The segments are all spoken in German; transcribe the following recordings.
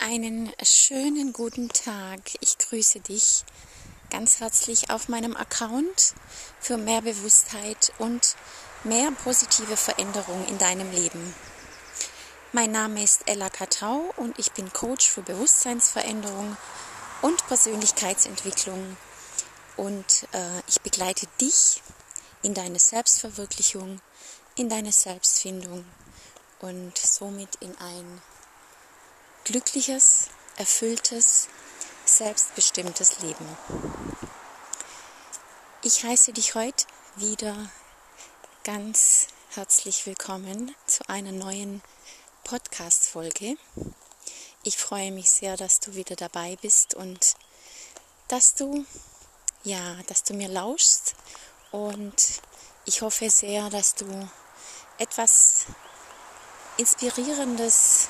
Einen schönen guten Tag. Ich grüße dich ganz herzlich auf meinem Account für mehr Bewusstheit und mehr positive Veränderung in deinem Leben. Mein Name ist Ella Katau und ich bin Coach für Bewusstseinsveränderung und Persönlichkeitsentwicklung. Und äh, ich begleite dich in deine Selbstverwirklichung, in deine Selbstfindung und somit in ein glückliches, erfülltes, selbstbestimmtes Leben. Ich heiße dich heute wieder ganz herzlich willkommen zu einer neuen Podcast-Folge. Ich freue mich sehr, dass du wieder dabei bist und dass du, ja, dass du mir lauschst und ich hoffe sehr, dass du etwas Inspirierendes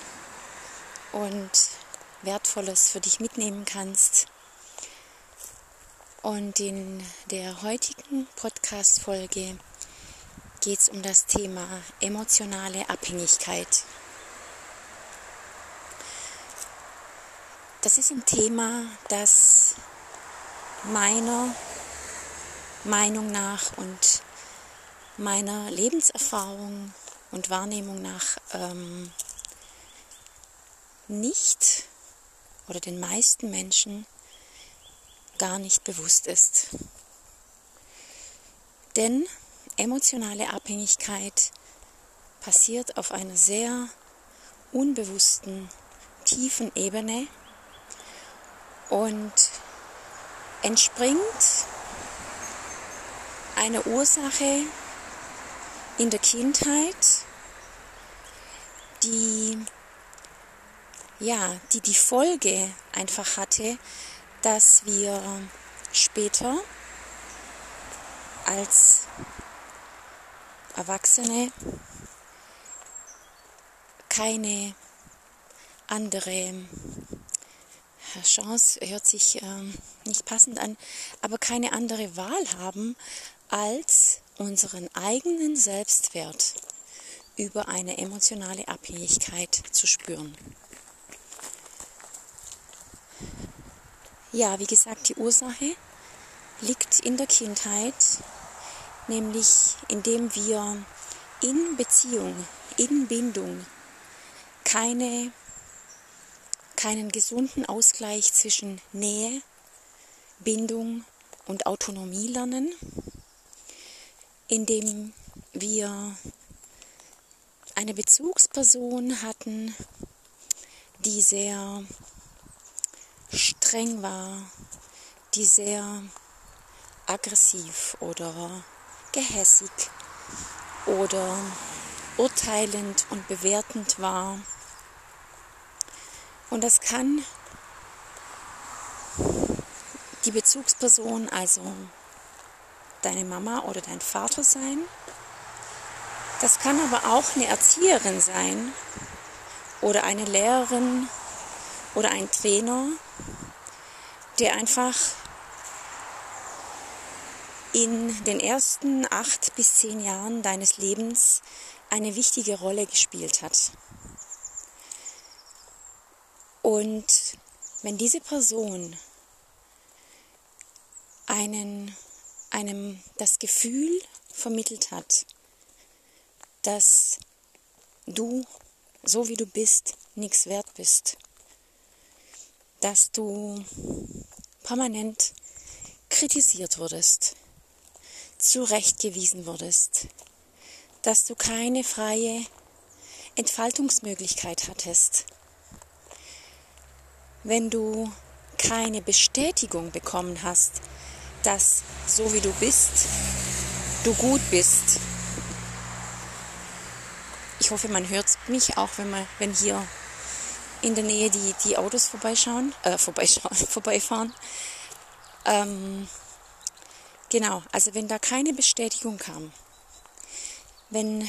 und Wertvolles für dich mitnehmen kannst. Und in der heutigen Podcast-Folge geht es um das Thema emotionale Abhängigkeit. Das ist ein Thema, das meiner Meinung nach und meiner Lebenserfahrung und Wahrnehmung nach ähm, nicht oder den meisten Menschen gar nicht bewusst ist. Denn emotionale Abhängigkeit passiert auf einer sehr unbewussten, tiefen Ebene und entspringt einer Ursache in der Kindheit, die ja, die die Folge einfach hatte, dass wir später als Erwachsene keine andere Chance, hört sich ähm, nicht passend an, aber keine andere Wahl haben, als unseren eigenen Selbstwert über eine emotionale Abhängigkeit zu spüren. Ja, wie gesagt, die Ursache liegt in der Kindheit, nämlich indem wir in Beziehung, in Bindung keine, keinen gesunden Ausgleich zwischen Nähe, Bindung und Autonomie lernen, indem wir eine Bezugsperson hatten, die sehr streng war, die sehr aggressiv oder gehässig oder urteilend und bewertend war. Und das kann die Bezugsperson, also deine Mama oder dein Vater sein. Das kann aber auch eine Erzieherin sein oder eine Lehrerin oder ein Trainer, der einfach in den ersten acht bis zehn Jahren deines Lebens eine wichtige Rolle gespielt hat. Und wenn diese Person einen, einem das Gefühl vermittelt hat, dass du, so wie du bist, nichts wert bist, dass du permanent kritisiert wurdest, zurechtgewiesen wurdest, dass du keine freie Entfaltungsmöglichkeit hattest. Wenn du keine Bestätigung bekommen hast, dass so wie du bist, du gut bist. Ich hoffe, man hört mich auch, wenn, man, wenn hier in der Nähe die, die Autos vorbeischauen, äh, vorbeischauen, vorbeifahren. Ähm, genau, also wenn da keine Bestätigung kam, wenn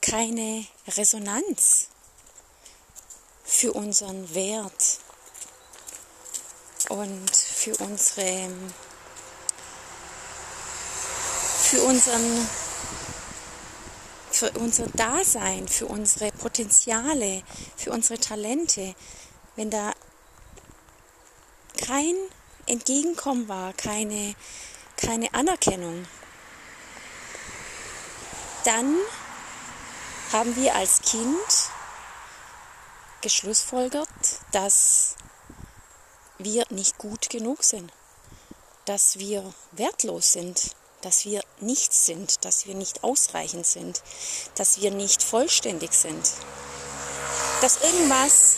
keine Resonanz für unseren Wert und für unsere für unseren für unser Dasein, für unsere Potenziale, für unsere Talente. Wenn da kein Entgegenkommen war, keine, keine Anerkennung, dann haben wir als Kind geschlussfolgert, dass wir nicht gut genug sind, dass wir wertlos sind, dass wir nichts sind, dass wir nicht ausreichend sind, dass wir nicht vollständig sind, dass irgendwas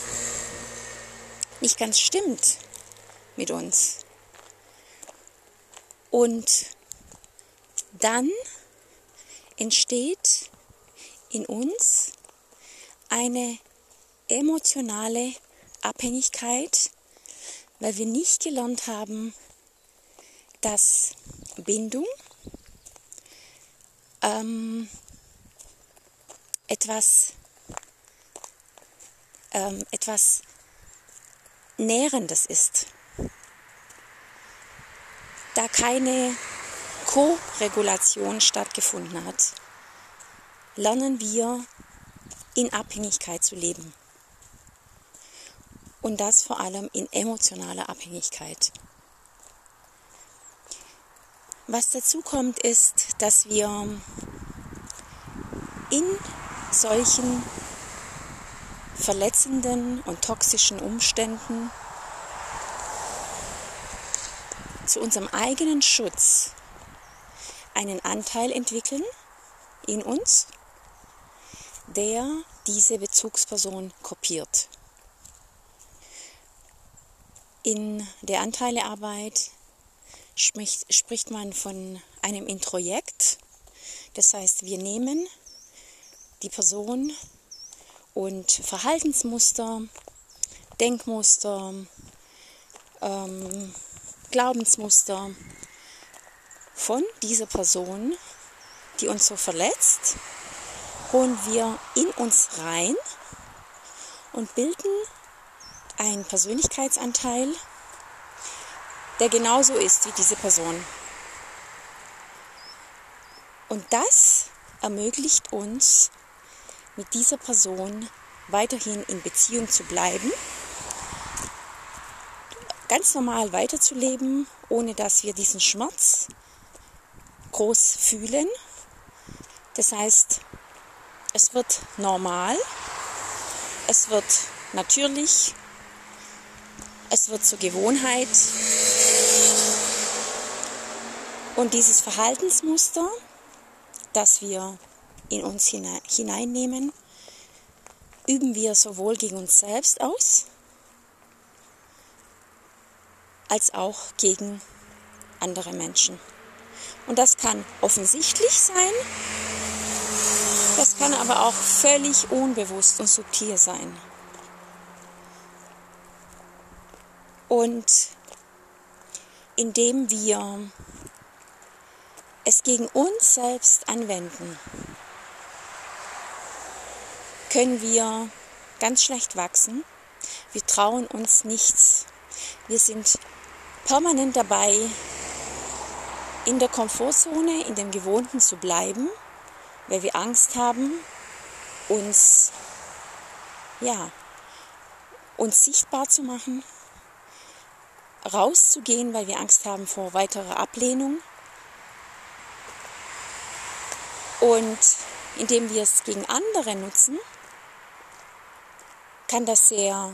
nicht ganz stimmt mit uns. Und dann entsteht in uns eine emotionale Abhängigkeit, weil wir nicht gelernt haben, dass Bindung ähm, etwas, ähm, etwas Nährendes ist. Da keine Co-Regulation stattgefunden hat, lernen wir in Abhängigkeit zu leben. Und das vor allem in emotionaler Abhängigkeit. Was dazu kommt, ist, dass wir in solchen verletzenden und toxischen Umständen zu unserem eigenen Schutz einen Anteil entwickeln in uns, der diese Bezugsperson kopiert. In der Anteilearbeit spricht, spricht man von einem Introjekt. Das heißt, wir nehmen die Person und Verhaltensmuster, Denkmuster, ähm, Glaubensmuster von dieser Person, die uns so verletzt, holen wir in uns rein und bilden einen Persönlichkeitsanteil, der genauso ist wie diese Person. Und das ermöglicht uns, mit dieser Person weiterhin in Beziehung zu bleiben, ganz normal weiterzuleben, ohne dass wir diesen Schmerz groß fühlen. Das heißt, es wird normal, es wird natürlich, es wird zur Gewohnheit. Und dieses Verhaltensmuster, das wir in uns hineinnehmen, üben wir sowohl gegen uns selbst aus, als auch gegen andere Menschen. Und das kann offensichtlich sein, das kann aber auch völlig unbewusst und subtil sein. Und indem wir es gegen uns selbst anwenden, können wir ganz schlecht wachsen. Wir trauen uns nichts. Wir sind permanent dabei, in der Komfortzone, in dem Gewohnten zu bleiben, weil wir Angst haben, uns, ja, uns sichtbar zu machen, rauszugehen, weil wir Angst haben vor weiterer Ablehnung. Und indem wir es gegen andere nutzen, kann das sehr,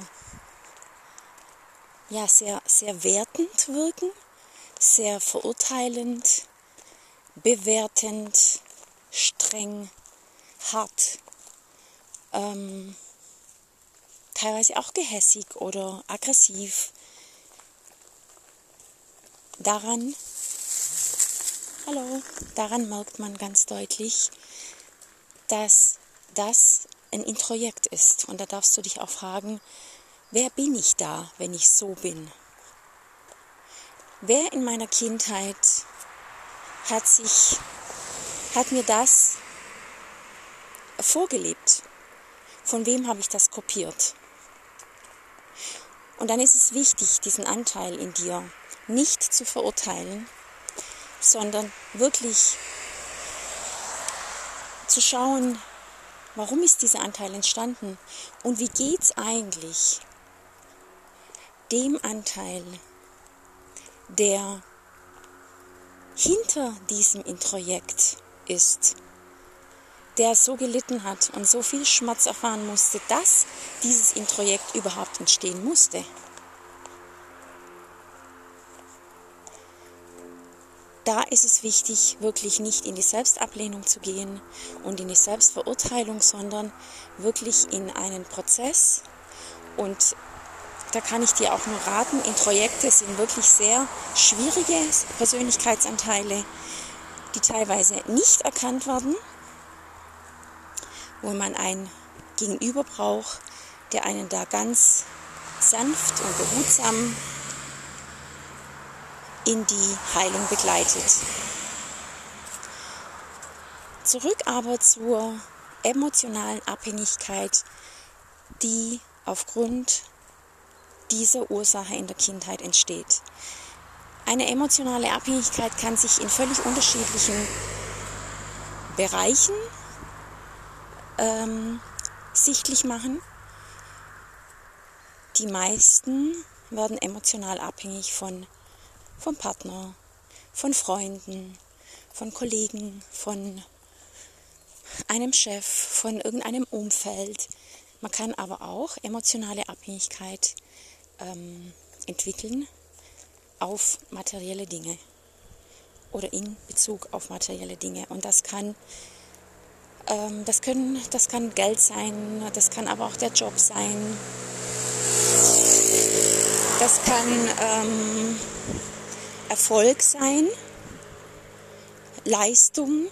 ja, sehr, sehr wertend wirken, sehr verurteilend, bewertend, streng, hart, ähm, teilweise auch gehässig oder aggressiv. Daran, hallo, daran merkt man ganz deutlich, dass das ein Introjekt ist. Und da darfst du dich auch fragen, wer bin ich da, wenn ich so bin? Wer in meiner Kindheit hat sich, hat mir das vorgelebt? Von wem habe ich das kopiert? Und dann ist es wichtig, diesen Anteil in dir nicht zu verurteilen, sondern wirklich zu schauen, Warum ist dieser Anteil entstanden? Und wie geht es eigentlich dem Anteil, der hinter diesem Introjekt ist, der so gelitten hat und so viel Schmerz erfahren musste, dass dieses Introjekt überhaupt entstehen musste. Da ist es wichtig, wirklich nicht in die Selbstablehnung zu gehen und in die Selbstverurteilung, sondern wirklich in einen Prozess. Und da kann ich dir auch nur raten, Introjekte sind wirklich sehr schwierige Persönlichkeitsanteile, die teilweise nicht erkannt werden wo man ein Gegenüber braucht, der einen da ganz sanft und behutsam in die Heilung begleitet. Zurück aber zur emotionalen Abhängigkeit, die aufgrund dieser Ursache in der Kindheit entsteht. Eine emotionale Abhängigkeit kann sich in völlig unterschiedlichen Bereichen ähm, sichtlich machen. Die meisten werden emotional abhängig von, vom Partner, von Freunden, von Kollegen, von einem Chef, von irgendeinem Umfeld. Man kann aber auch emotionale Abhängigkeit ähm, entwickeln auf materielle Dinge oder in Bezug auf materielle Dinge. Und das kann ähm, das, können, das kann Geld sein, das kann aber auch der Job sein. Das kann ähm, Erfolg sein, Leistung,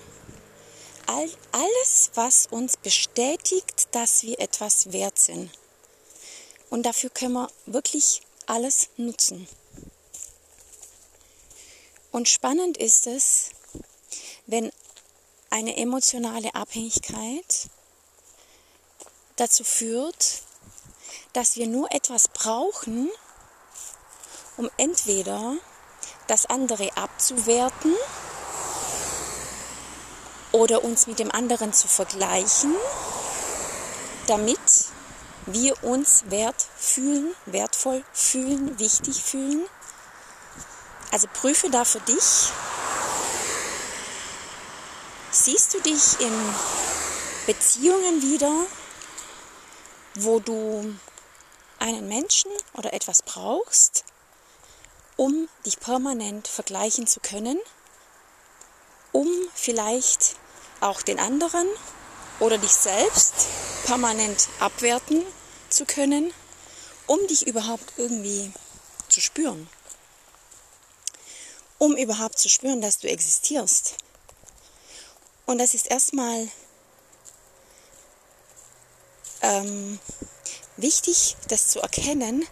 all, alles, was uns bestätigt, dass wir etwas wert sind. Und dafür können wir wirklich alles nutzen. Und spannend ist es, wenn eine emotionale Abhängigkeit dazu führt, dass wir nur etwas brauchen, um entweder das andere abzuwerten oder uns mit dem anderen zu vergleichen, damit wir uns wert fühlen, wertvoll fühlen, wichtig fühlen. Also prüfe da für dich, Siehst du dich in Beziehungen wieder, wo du einen Menschen oder etwas brauchst, um dich permanent vergleichen zu können, um vielleicht auch den anderen oder dich selbst permanent abwerten zu können, um dich überhaupt irgendwie zu spüren, um überhaupt zu spüren, dass du existierst und das ist erstmal ähm, wichtig, das zu erkennen,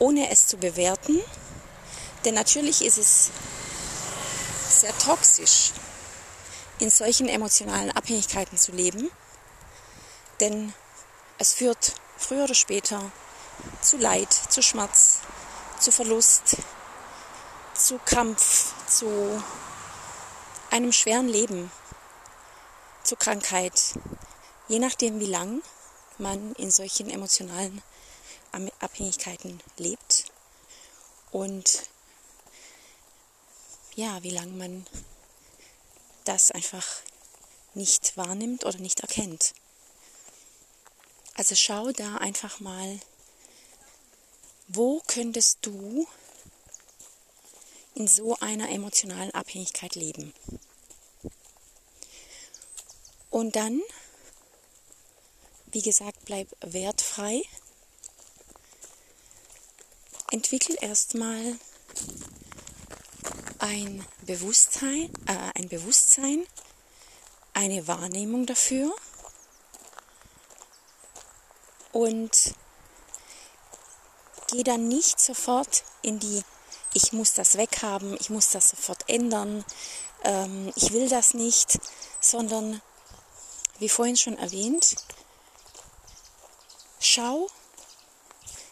ohne es zu bewerten. Denn natürlich ist es sehr toxisch, in solchen emotionalen Abhängigkeiten zu leben. Denn es führt früher oder später zu Leid, zu Schmerz, zu Verlust, zu Kampf, zu einem schweren Leben zur Krankheit, je nachdem, wie lang man in solchen emotionalen Abhängigkeiten lebt und ja, wie lange man das einfach nicht wahrnimmt oder nicht erkennt. Also schau da einfach mal, wo könntest du in so einer emotionalen Abhängigkeit leben. Und dann, wie gesagt, bleib wertfrei. Entwickel erstmal ein Bewusstsein, äh, ein Bewusstsein, eine Wahrnehmung dafür. Und geh dann nicht sofort in die ich muss das weghaben, ich muss das sofort ändern, ähm, ich will das nicht, sondern wie vorhin schon erwähnt, schau,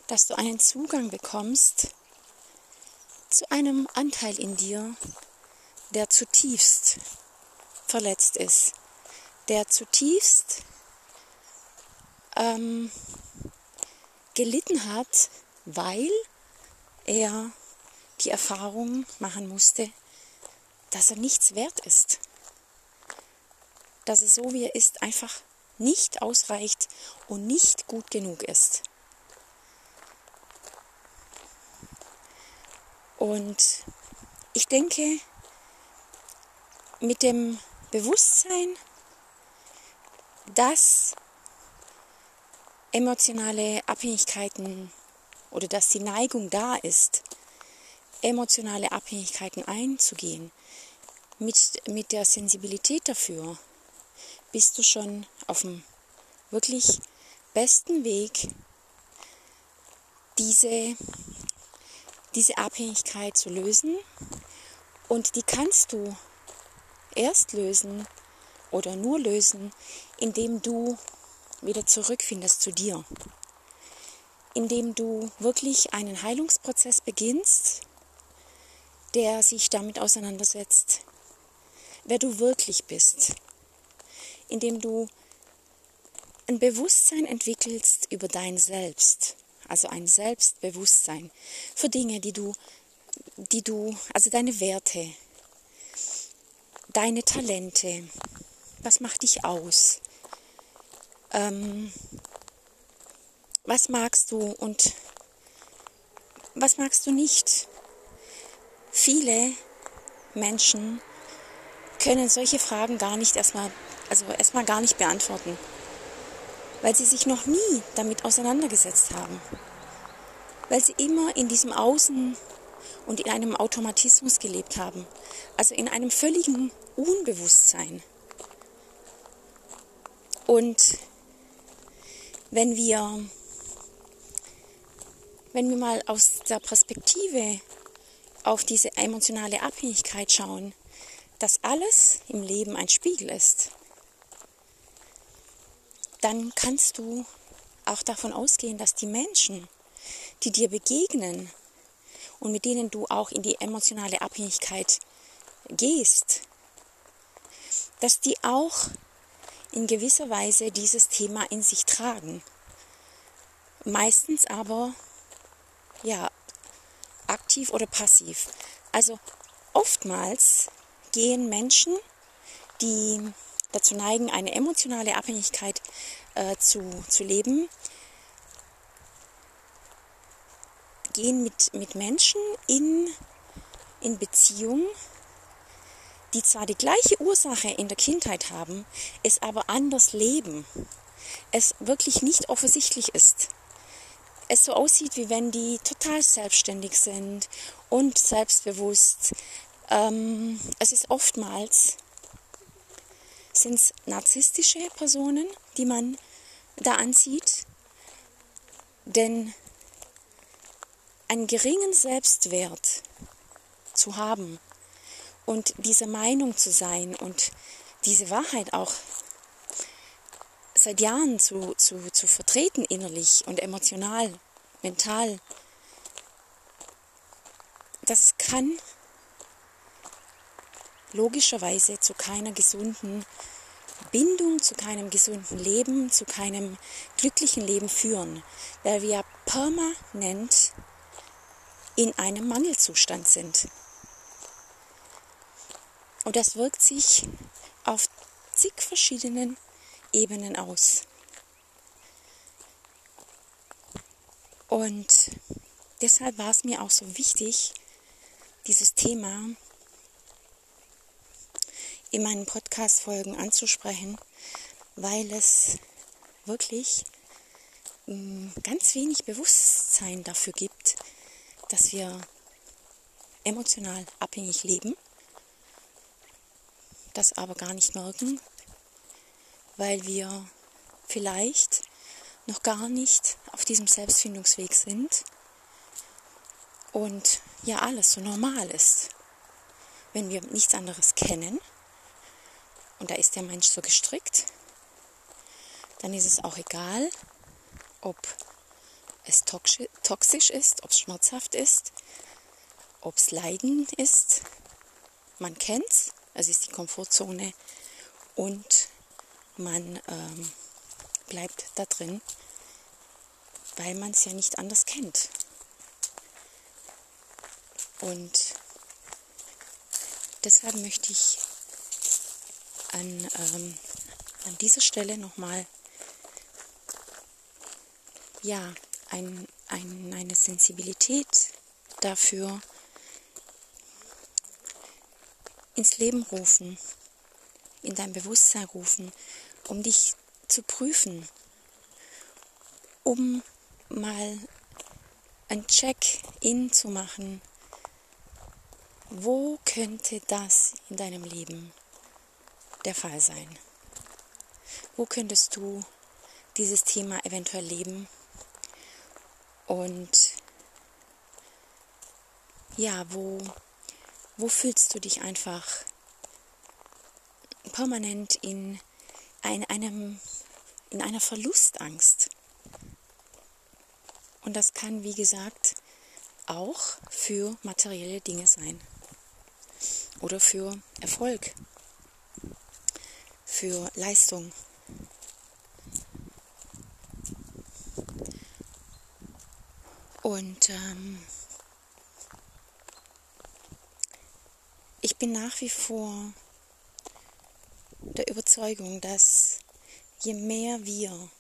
dass du einen Zugang bekommst einem Anteil in dir, der zutiefst verletzt ist, der zutiefst ähm, gelitten hat, weil er die Erfahrung machen musste, dass er nichts wert ist. Dass er so wie er ist einfach nicht ausreicht und nicht gut genug ist. Und ich denke, mit dem Bewusstsein, dass emotionale Abhängigkeiten oder dass die Neigung da ist, emotionale Abhängigkeiten einzugehen, mit, mit der Sensibilität dafür, bist du schon auf dem wirklich besten Weg, diese, diese Abhängigkeit zu lösen. Und die kannst du erst lösen oder nur lösen, indem du wieder zurückfindest zu dir. Indem du wirklich einen Heilungsprozess beginnst, der sich damit auseinandersetzt, wer du wirklich bist. Indem du ein Bewusstsein entwickelst über dein Selbst, also ein Selbstbewusstsein für Dinge, die du, die du, also deine Werte, deine Talente, was macht dich aus, ähm, was magst du und was magst du nicht. Viele Menschen können solche Fragen gar nicht erstmal, also erstmal gar nicht beantworten, weil sie sich noch nie damit auseinandergesetzt haben, weil sie immer in diesem Außen und in einem Automatismus gelebt haben, also in einem völligen Unbewusstsein. Und wenn wir, wenn wir mal aus der Perspektive auf diese emotionale Abhängigkeit schauen, dass alles im Leben ein Spiegel ist, dann kannst du auch davon ausgehen, dass die Menschen, die dir begegnen und mit denen du auch in die emotionale Abhängigkeit gehst, dass die auch in gewisser Weise dieses Thema in sich tragen. Meistens aber ja aktiv oder passiv. Also oftmals gehen Menschen, die dazu neigen, eine emotionale Abhängigkeit äh, zu, zu leben, gehen mit, mit Menschen in, in Beziehung, die zwar die gleiche Ursache in der Kindheit haben, es aber anders leben, es wirklich nicht offensichtlich ist. Es so aussieht, wie wenn die total selbstständig sind und selbstbewusst. Ähm, es ist oftmals sind es narzisstische Personen, die man da ansieht, denn einen geringen Selbstwert zu haben, und diese Meinung zu sein und diese Wahrheit auch seit Jahren zu, zu, zu vertreten innerlich und emotional, mental, das kann logischerweise zu keiner gesunden Bindung, zu keinem gesunden Leben, zu keinem glücklichen Leben führen, weil wir permanent in einem Mangelzustand sind. Und das wirkt sich auf zig verschiedenen Ebenen aus. Und deshalb war es mir auch so wichtig, dieses Thema in meinen Podcast-Folgen anzusprechen, weil es wirklich mm, ganz wenig Bewusstsein dafür gibt, dass wir emotional abhängig leben das aber gar nicht merken, weil wir vielleicht noch gar nicht auf diesem Selbstfindungsweg sind und ja alles so normal ist. Wenn wir nichts anderes kennen und da ist der Mensch so gestrickt, dann ist es auch egal, ob es toxisch ist, ob es schmerzhaft ist, ob es Leiden ist. Man kennt es es ist die Komfortzone und man ähm, bleibt da drin, weil man es ja nicht anders kennt. Und deshalb möchte ich an, ähm, an dieser Stelle nochmal ja, ein, ein, eine Sensibilität dafür ins Leben rufen, in dein Bewusstsein rufen, um dich zu prüfen, um mal ein Check-in zu machen. Wo könnte das in deinem Leben der Fall sein? Wo könntest du dieses Thema eventuell leben? Und ja, wo, wo fühlst du dich einfach permanent in ein, einem, in einer Verlustangst? Und das kann, wie gesagt, auch für materielle Dinge sein. Oder für Erfolg, für Leistung. Und ähm, ich bin nach wie vor der Überzeugung, dass je mehr wir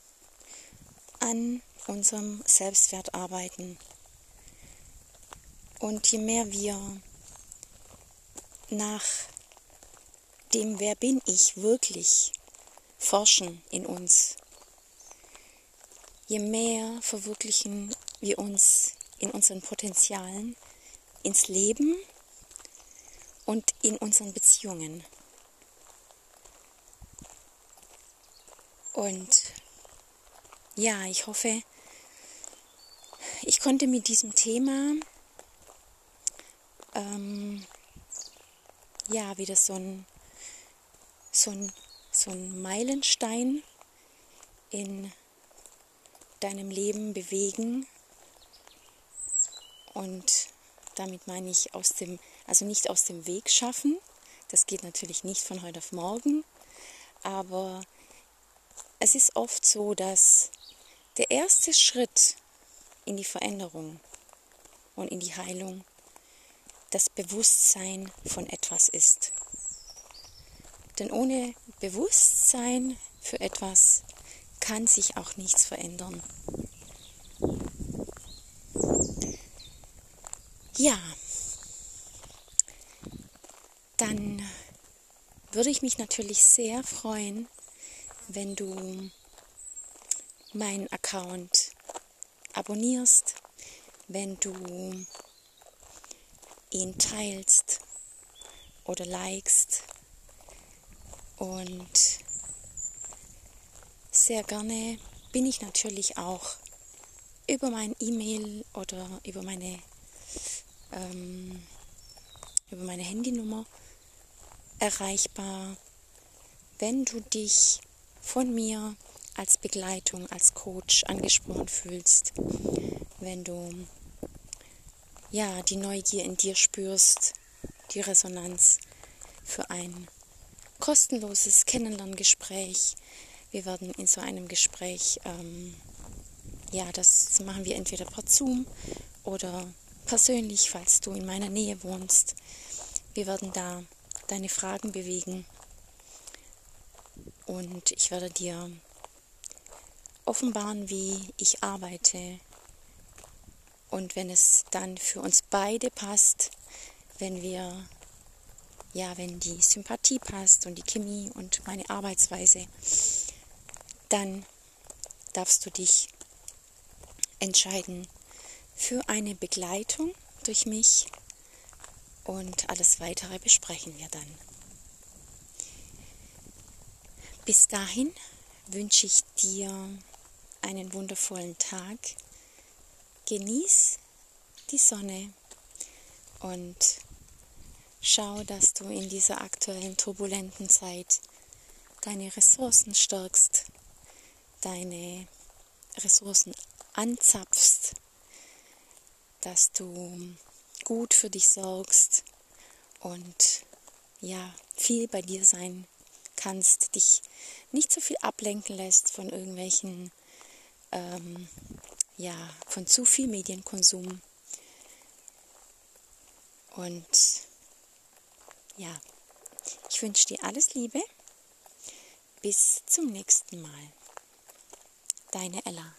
an unserem Selbstwert arbeiten und je mehr wir nach dem, wer bin ich wirklich, forschen in uns, je mehr verwirklichen wir uns in unseren Potenzialen, ins Leben und in unseren Beziehungen. Und ja, ich hoffe, ich konnte mit diesem Thema ähm, ja wieder so ein, so ein, so ein Meilenstein in deinem Leben bewegen und damit meine ich aus dem, also nicht aus dem Weg schaffen. Das geht natürlich nicht von heute auf morgen. Aber es ist oft so, dass der erste Schritt in die Veränderung und in die Heilung das Bewusstsein von etwas ist. Denn ohne Bewusstsein für etwas kann sich auch nichts verändern. Ja, dann würde ich mich natürlich sehr freuen, wenn du meinen Account abonnierst, wenn du ihn teilst oder likest und sehr gerne bin ich natürlich auch über mein E-Mail oder über meine ähm, über meine Handynummer erreichbar, wenn du dich von mir als Begleitung, als Coach angesprochen fühlst, wenn du ja die Neugier in dir spürst, die Resonanz für ein kostenloses Kennenlerngespräch. Wir werden in so einem Gespräch, ähm, ja, das machen wir entweder per Zoom oder persönlich, falls du in meiner Nähe wohnst. Wir werden da deine Fragen bewegen und ich werde dir offenbaren, wie ich arbeite. Und wenn es dann für uns beide passt, wenn wir, ja, wenn die Sympathie passt und die Chemie und meine Arbeitsweise, dann darfst du dich entscheiden, für eine Begleitung durch mich und alles weitere besprechen wir dann. Bis dahin wünsche ich dir einen wundervollen Tag. Genieß die Sonne und schau, dass du in dieser aktuellen turbulenten Zeit deine Ressourcen stärkst, deine Ressourcen anzapfst dass du gut für dich sorgst und ja, viel bei dir sein kannst, dich nicht so viel ablenken lässt von irgendwelchen, ähm, ja, von zu viel Medienkonsum. Und ja, ich wünsche dir alles Liebe. Bis zum nächsten Mal. Deine Ella.